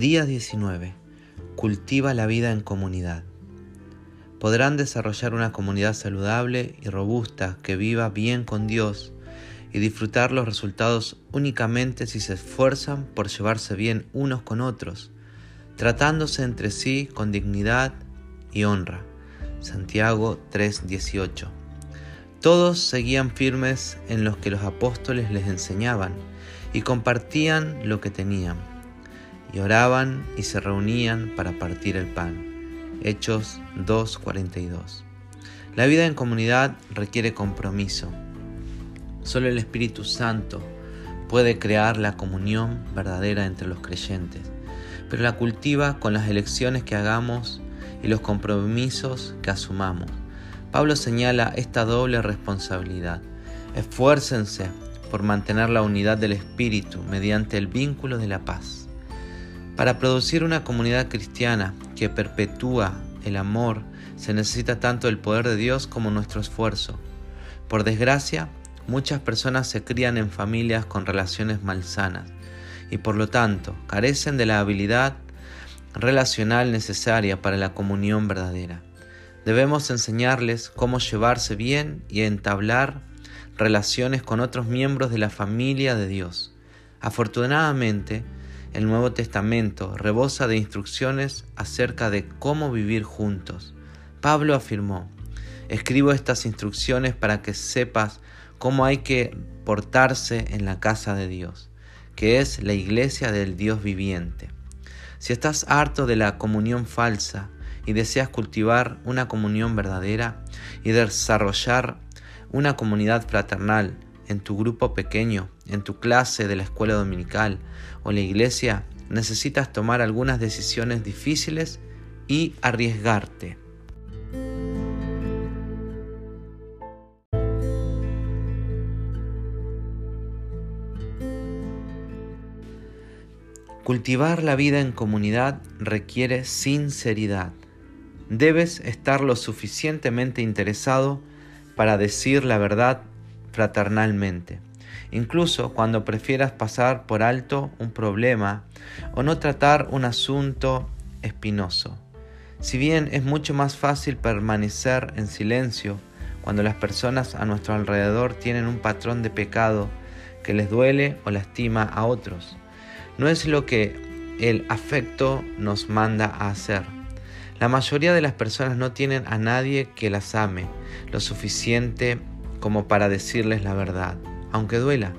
Día 19. Cultiva la vida en comunidad. Podrán desarrollar una comunidad saludable y robusta que viva bien con Dios y disfrutar los resultados únicamente si se esfuerzan por llevarse bien unos con otros, tratándose entre sí con dignidad y honra. Santiago 3:18. Todos seguían firmes en los que los apóstoles les enseñaban y compartían lo que tenían y oraban y se reunían para partir el pan. Hechos 2.42. La vida en comunidad requiere compromiso. Solo el Espíritu Santo puede crear la comunión verdadera entre los creyentes, pero la cultiva con las elecciones que hagamos y los compromisos que asumamos. Pablo señala esta doble responsabilidad. Esfuércense por mantener la unidad del Espíritu mediante el vínculo de la paz. Para producir una comunidad cristiana que perpetúa el amor, se necesita tanto el poder de Dios como nuestro esfuerzo. Por desgracia, muchas personas se crían en familias con relaciones malsanas y por lo tanto carecen de la habilidad relacional necesaria para la comunión verdadera. Debemos enseñarles cómo llevarse bien y entablar relaciones con otros miembros de la familia de Dios. Afortunadamente, el Nuevo Testamento rebosa de instrucciones acerca de cómo vivir juntos. Pablo afirmó, escribo estas instrucciones para que sepas cómo hay que portarse en la casa de Dios, que es la iglesia del Dios viviente. Si estás harto de la comunión falsa y deseas cultivar una comunión verdadera y desarrollar una comunidad fraternal, en tu grupo pequeño, en tu clase de la escuela dominical o la iglesia, necesitas tomar algunas decisiones difíciles y arriesgarte. Cultivar la vida en comunidad requiere sinceridad. Debes estar lo suficientemente interesado para decir la verdad fraternalmente, incluso cuando prefieras pasar por alto un problema o no tratar un asunto espinoso. Si bien es mucho más fácil permanecer en silencio cuando las personas a nuestro alrededor tienen un patrón de pecado que les duele o lastima a otros, no es lo que el afecto nos manda a hacer. La mayoría de las personas no tienen a nadie que las ame lo suficiente como para decirles la verdad, aunque duela,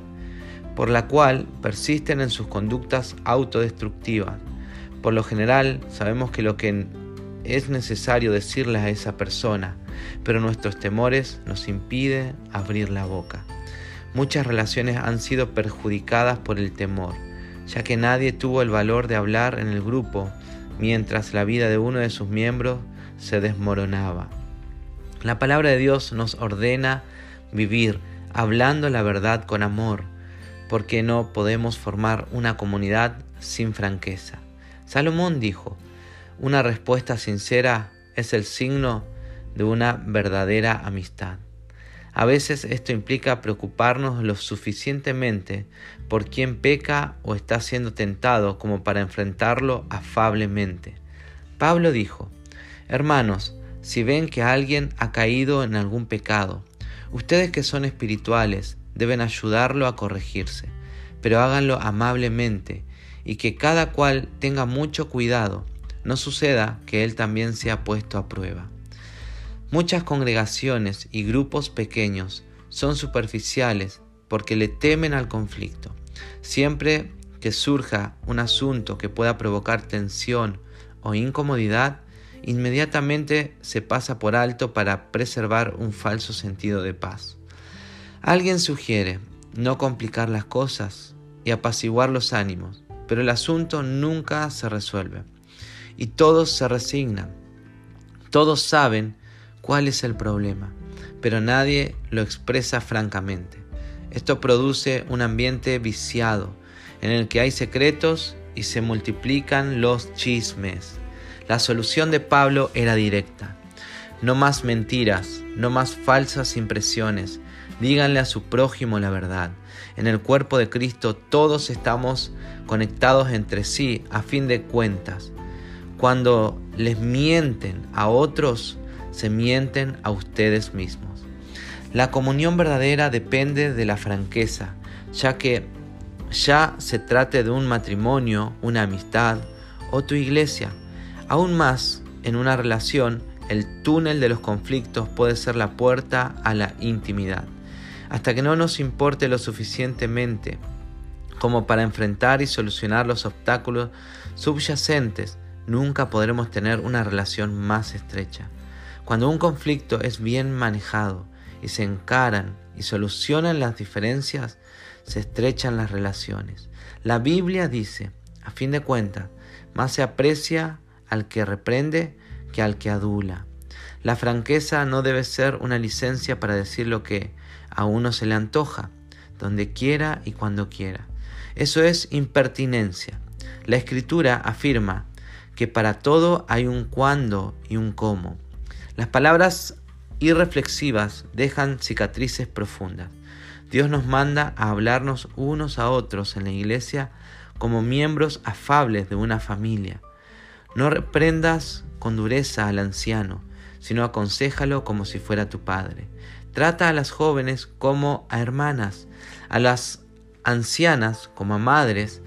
por la cual persisten en sus conductas autodestructivas. Por lo general sabemos que lo que es necesario decirle a esa persona, pero nuestros temores nos impiden abrir la boca. Muchas relaciones han sido perjudicadas por el temor, ya que nadie tuvo el valor de hablar en el grupo mientras la vida de uno de sus miembros se desmoronaba. La palabra de Dios nos ordena vivir hablando la verdad con amor, porque no podemos formar una comunidad sin franqueza. Salomón dijo, una respuesta sincera es el signo de una verdadera amistad. A veces esto implica preocuparnos lo suficientemente por quien peca o está siendo tentado como para enfrentarlo afablemente. Pablo dijo, Hermanos, si ven que alguien ha caído en algún pecado, Ustedes que son espirituales deben ayudarlo a corregirse, pero háganlo amablemente y que cada cual tenga mucho cuidado, no suceda que él también sea puesto a prueba. Muchas congregaciones y grupos pequeños son superficiales porque le temen al conflicto. Siempre que surja un asunto que pueda provocar tensión o incomodidad, inmediatamente se pasa por alto para preservar un falso sentido de paz. Alguien sugiere no complicar las cosas y apaciguar los ánimos, pero el asunto nunca se resuelve y todos se resignan. Todos saben cuál es el problema, pero nadie lo expresa francamente. Esto produce un ambiente viciado en el que hay secretos y se multiplican los chismes. La solución de Pablo era directa. No más mentiras, no más falsas impresiones, Díganle a su prójimo la verdad. En el cuerpo de Cristo todos estamos conectados entre sí a fin de cuentas. Cuando les mienten a otros, se mienten a ustedes mismos. La comunión verdadera depende de la franqueza, ya que ya se trate de un matrimonio, una amistad o tu iglesia. Aún más, en una relación, el túnel de los conflictos puede ser la puerta a la intimidad. Hasta que no nos importe lo suficientemente como para enfrentar y solucionar los obstáculos subyacentes, nunca podremos tener una relación más estrecha. Cuando un conflicto es bien manejado y se encaran y solucionan las diferencias, se estrechan las relaciones. La Biblia dice, a fin de cuentas, más se aprecia al que reprende que al que adula. La franqueza no debe ser una licencia para decir lo que a uno se le antoja, donde quiera y cuando quiera. Eso es impertinencia. La escritura afirma que para todo hay un cuándo y un cómo. Las palabras irreflexivas dejan cicatrices profundas. Dios nos manda a hablarnos unos a otros en la iglesia como miembros afables de una familia. No reprendas con dureza al anciano, sino aconsejalo como si fuera tu padre. Trata a las jóvenes como a hermanas, a las ancianas como a madres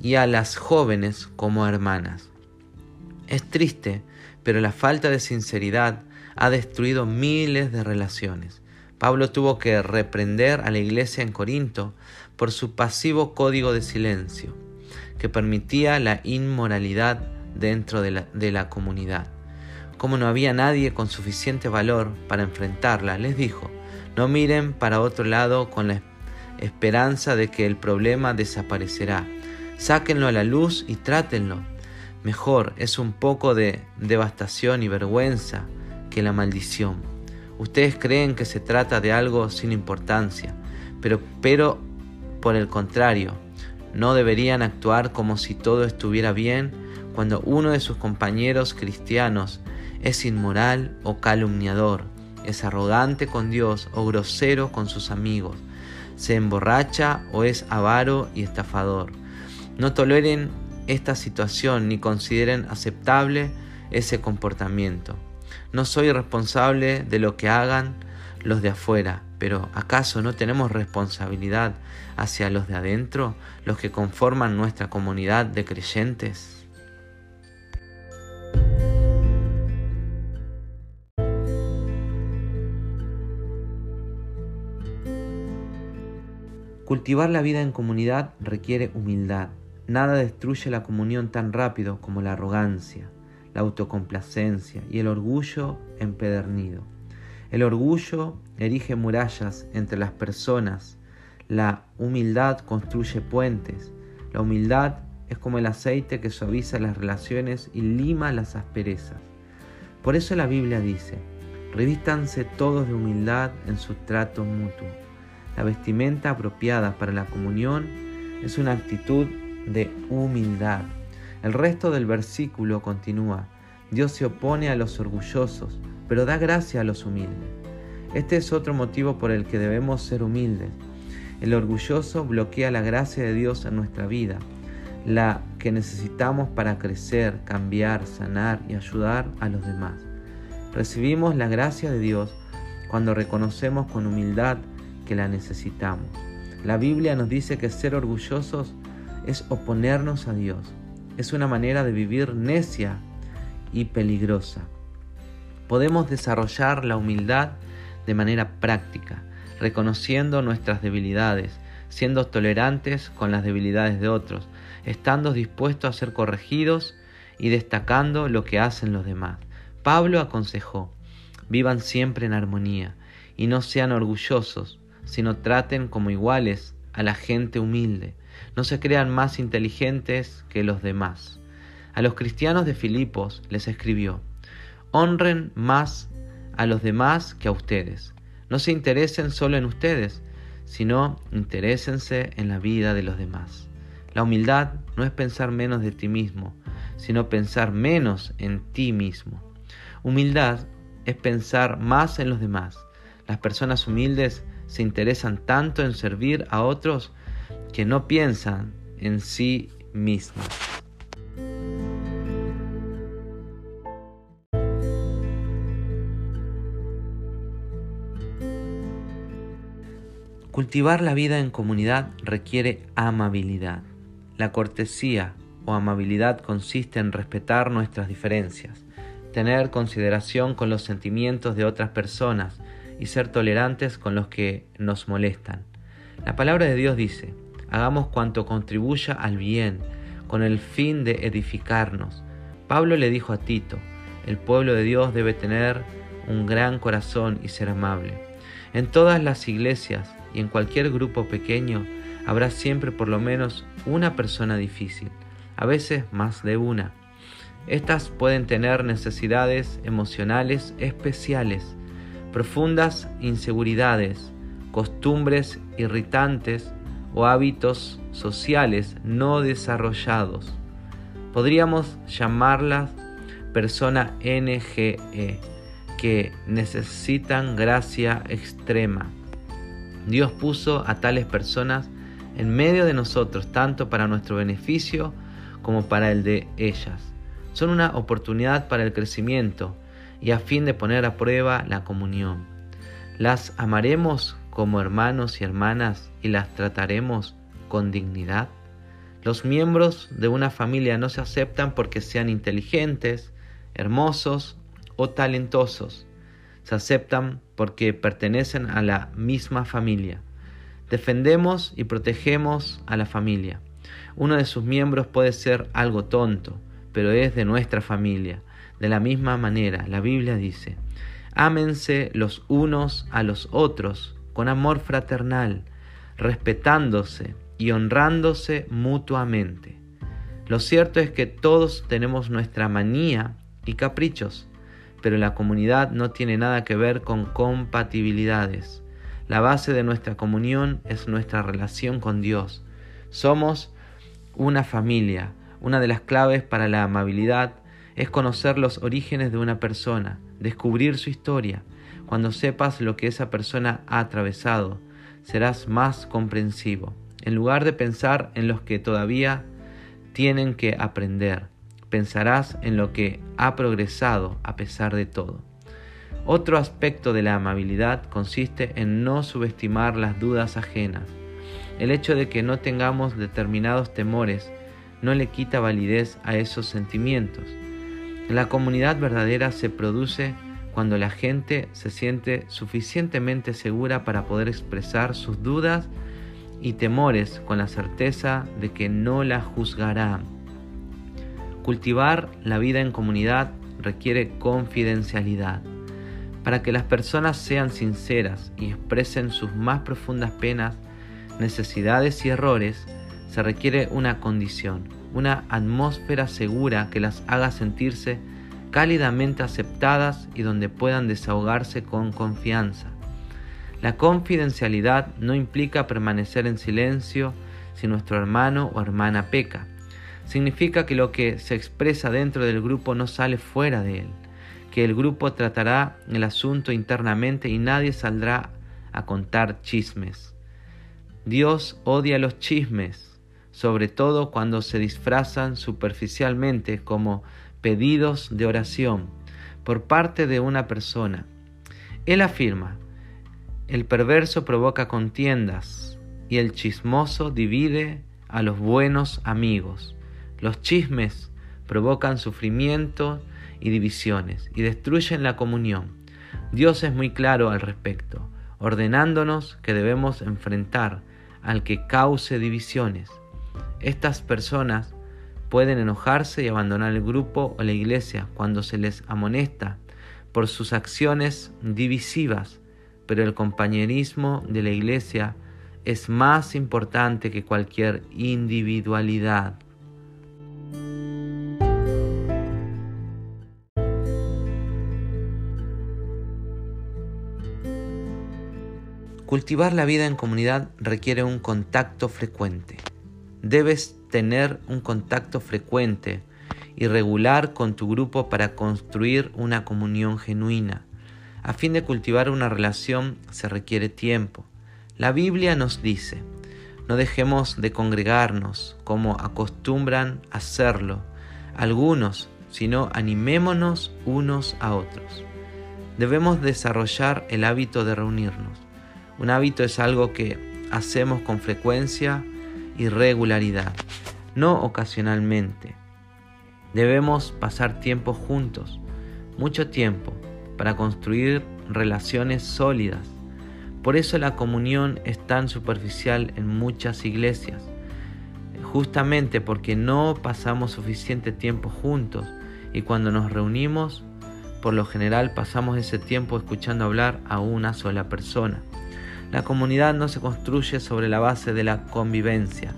y a las jóvenes como a hermanas. Es triste, pero la falta de sinceridad ha destruido miles de relaciones. Pablo tuvo que reprender a la iglesia en Corinto por su pasivo código de silencio, que permitía la inmoralidad dentro de la, de la comunidad. Como no había nadie con suficiente valor para enfrentarla, les dijo, no miren para otro lado con la esperanza de que el problema desaparecerá. Sáquenlo a la luz y trátenlo. Mejor es un poco de devastación y vergüenza que la maldición. Ustedes creen que se trata de algo sin importancia, pero, pero por el contrario, no deberían actuar como si todo estuviera bien cuando uno de sus compañeros cristianos es inmoral o calumniador, es arrogante con Dios o grosero con sus amigos, se emborracha o es avaro y estafador. No toleren esta situación ni consideren aceptable ese comportamiento. No soy responsable de lo que hagan los de afuera, pero ¿acaso no tenemos responsabilidad hacia los de adentro, los que conforman nuestra comunidad de creyentes? Cultivar la vida en comunidad requiere humildad. Nada destruye la comunión tan rápido como la arrogancia, la autocomplacencia y el orgullo empedernido. El orgullo erige murallas entre las personas, la humildad construye puentes, la humildad es como el aceite que suaviza las relaciones y lima las asperezas. Por eso la Biblia dice, revístanse todos de humildad en su trato mutuo la vestimenta apropiada para la comunión es una actitud de humildad. El resto del versículo continúa. Dios se opone a los orgullosos, pero da gracia a los humildes. Este es otro motivo por el que debemos ser humildes. El orgulloso bloquea la gracia de Dios en nuestra vida, la que necesitamos para crecer, cambiar, sanar y ayudar a los demás. Recibimos la gracia de Dios cuando reconocemos con humildad que la necesitamos. La Biblia nos dice que ser orgullosos es oponernos a Dios. Es una manera de vivir necia y peligrosa. Podemos desarrollar la humildad de manera práctica, reconociendo nuestras debilidades, siendo tolerantes con las debilidades de otros, estando dispuestos a ser corregidos y destacando lo que hacen los demás. Pablo aconsejó, vivan siempre en armonía y no sean orgullosos, sino traten como iguales a la gente humilde. No se crean más inteligentes que los demás. A los cristianos de Filipos les escribió, honren más a los demás que a ustedes. No se interesen solo en ustedes, sino interésense en la vida de los demás. La humildad no es pensar menos de ti mismo, sino pensar menos en ti mismo. Humildad es pensar más en los demás. Las personas humildes se interesan tanto en servir a otros que no piensan en sí mismas. Cultivar la vida en comunidad requiere amabilidad. La cortesía o amabilidad consiste en respetar nuestras diferencias, tener consideración con los sentimientos de otras personas y ser tolerantes con los que nos molestan. La palabra de Dios dice, hagamos cuanto contribuya al bien, con el fin de edificarnos. Pablo le dijo a Tito, el pueblo de Dios debe tener un gran corazón y ser amable. En todas las iglesias y en cualquier grupo pequeño habrá siempre por lo menos una persona difícil, a veces más de una. Estas pueden tener necesidades emocionales especiales, profundas inseguridades, costumbres irritantes o hábitos sociales no desarrollados. Podríamos llamarlas persona NGE, que necesitan gracia extrema. Dios puso a tales personas en medio de nosotros, tanto para nuestro beneficio como para el de ellas. Son una oportunidad para el crecimiento y a fin de poner a prueba la comunión. Las amaremos como hermanos y hermanas y las trataremos con dignidad. Los miembros de una familia no se aceptan porque sean inteligentes, hermosos o talentosos se aceptan porque pertenecen a la misma familia. Defendemos y protegemos a la familia. Uno de sus miembros puede ser algo tonto, pero es de nuestra familia. De la misma manera, la Biblia dice, ámense los unos a los otros con amor fraternal, respetándose y honrándose mutuamente. Lo cierto es que todos tenemos nuestra manía y caprichos pero la comunidad no tiene nada que ver con compatibilidades. La base de nuestra comunión es nuestra relación con Dios. Somos una familia. Una de las claves para la amabilidad es conocer los orígenes de una persona, descubrir su historia. Cuando sepas lo que esa persona ha atravesado, serás más comprensivo, en lugar de pensar en los que todavía tienen que aprender pensarás en lo que ha progresado a pesar de todo. Otro aspecto de la amabilidad consiste en no subestimar las dudas ajenas. El hecho de que no tengamos determinados temores no le quita validez a esos sentimientos. La comunidad verdadera se produce cuando la gente se siente suficientemente segura para poder expresar sus dudas y temores con la certeza de que no la juzgarán Cultivar la vida en comunidad requiere confidencialidad. Para que las personas sean sinceras y expresen sus más profundas penas, necesidades y errores, se requiere una condición, una atmósfera segura que las haga sentirse cálidamente aceptadas y donde puedan desahogarse con confianza. La confidencialidad no implica permanecer en silencio si nuestro hermano o hermana peca significa que lo que se expresa dentro del grupo no sale fuera de él, que el grupo tratará el asunto internamente y nadie saldrá a contar chismes. Dios odia los chismes, sobre todo cuando se disfrazan superficialmente como pedidos de oración por parte de una persona. Él afirma, el perverso provoca contiendas y el chismoso divide a los buenos amigos. Los chismes provocan sufrimiento y divisiones y destruyen la comunión. Dios es muy claro al respecto, ordenándonos que debemos enfrentar al que cause divisiones. Estas personas pueden enojarse y abandonar el grupo o la iglesia cuando se les amonesta por sus acciones divisivas, pero el compañerismo de la iglesia es más importante que cualquier individualidad. Cultivar la vida en comunidad requiere un contacto frecuente. Debes tener un contacto frecuente y regular con tu grupo para construir una comunión genuina. A fin de cultivar una relación se requiere tiempo. La Biblia nos dice, no dejemos de congregarnos como acostumbran hacerlo algunos, sino animémonos unos a otros. Debemos desarrollar el hábito de reunirnos. Un hábito es algo que hacemos con frecuencia y regularidad, no ocasionalmente. Debemos pasar tiempo juntos, mucho tiempo, para construir relaciones sólidas. Por eso la comunión es tan superficial en muchas iglesias, justamente porque no pasamos suficiente tiempo juntos y cuando nos reunimos, por lo general pasamos ese tiempo escuchando hablar a una sola persona. La comunidad no se construye sobre la base de la convivencia.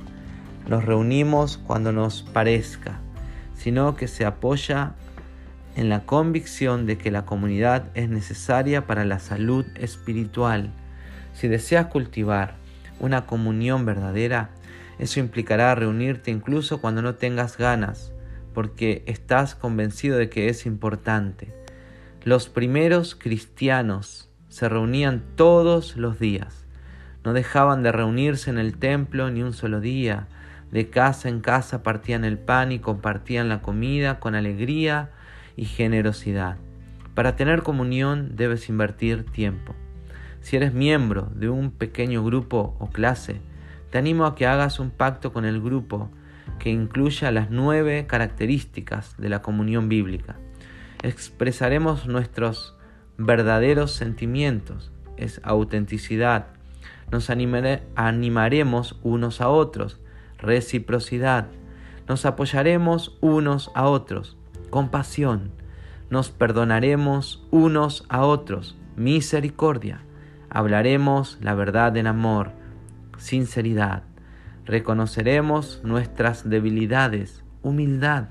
Nos reunimos cuando nos parezca, sino que se apoya en la convicción de que la comunidad es necesaria para la salud espiritual. Si deseas cultivar una comunión verdadera, eso implicará reunirte incluso cuando no tengas ganas, porque estás convencido de que es importante. Los primeros cristianos se reunían todos los días. No dejaban de reunirse en el templo ni un solo día. De casa en casa partían el pan y compartían la comida con alegría y generosidad. Para tener comunión debes invertir tiempo. Si eres miembro de un pequeño grupo o clase, te animo a que hagas un pacto con el grupo que incluya las nueve características de la comunión bíblica. Expresaremos nuestros verdaderos sentimientos, es autenticidad. Nos animaremos unos a otros, reciprocidad. Nos apoyaremos unos a otros, compasión. Nos perdonaremos unos a otros, misericordia. Hablaremos la verdad en amor, sinceridad. Reconoceremos nuestras debilidades, humildad.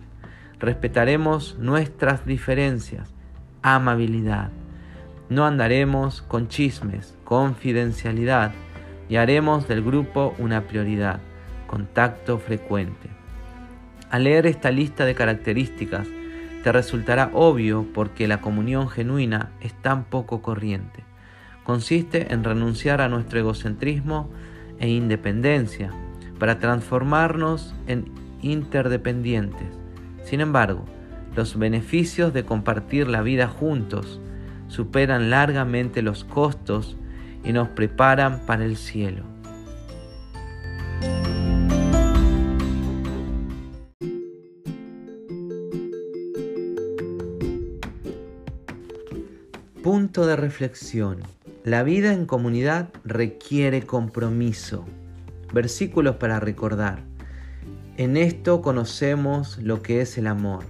Respetaremos nuestras diferencias, amabilidad. No andaremos con chismes, confidencialidad y haremos del grupo una prioridad, contacto frecuente. Al leer esta lista de características, te resultará obvio porque la comunión genuina es tan poco corriente. Consiste en renunciar a nuestro egocentrismo e independencia para transformarnos en interdependientes. Sin embargo, los beneficios de compartir la vida juntos superan largamente los costos y nos preparan para el cielo. Punto de reflexión. La vida en comunidad requiere compromiso. Versículos para recordar. En esto conocemos lo que es el amor,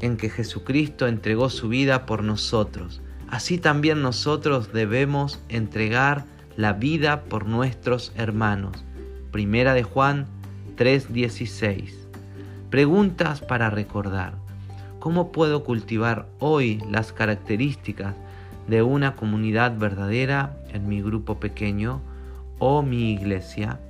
en que Jesucristo entregó su vida por nosotros así también nosotros debemos entregar la vida por nuestros hermanos. Primera de Juan 3:16. Preguntas para recordar. ¿Cómo puedo cultivar hoy las características de una comunidad verdadera en mi grupo pequeño o mi iglesia?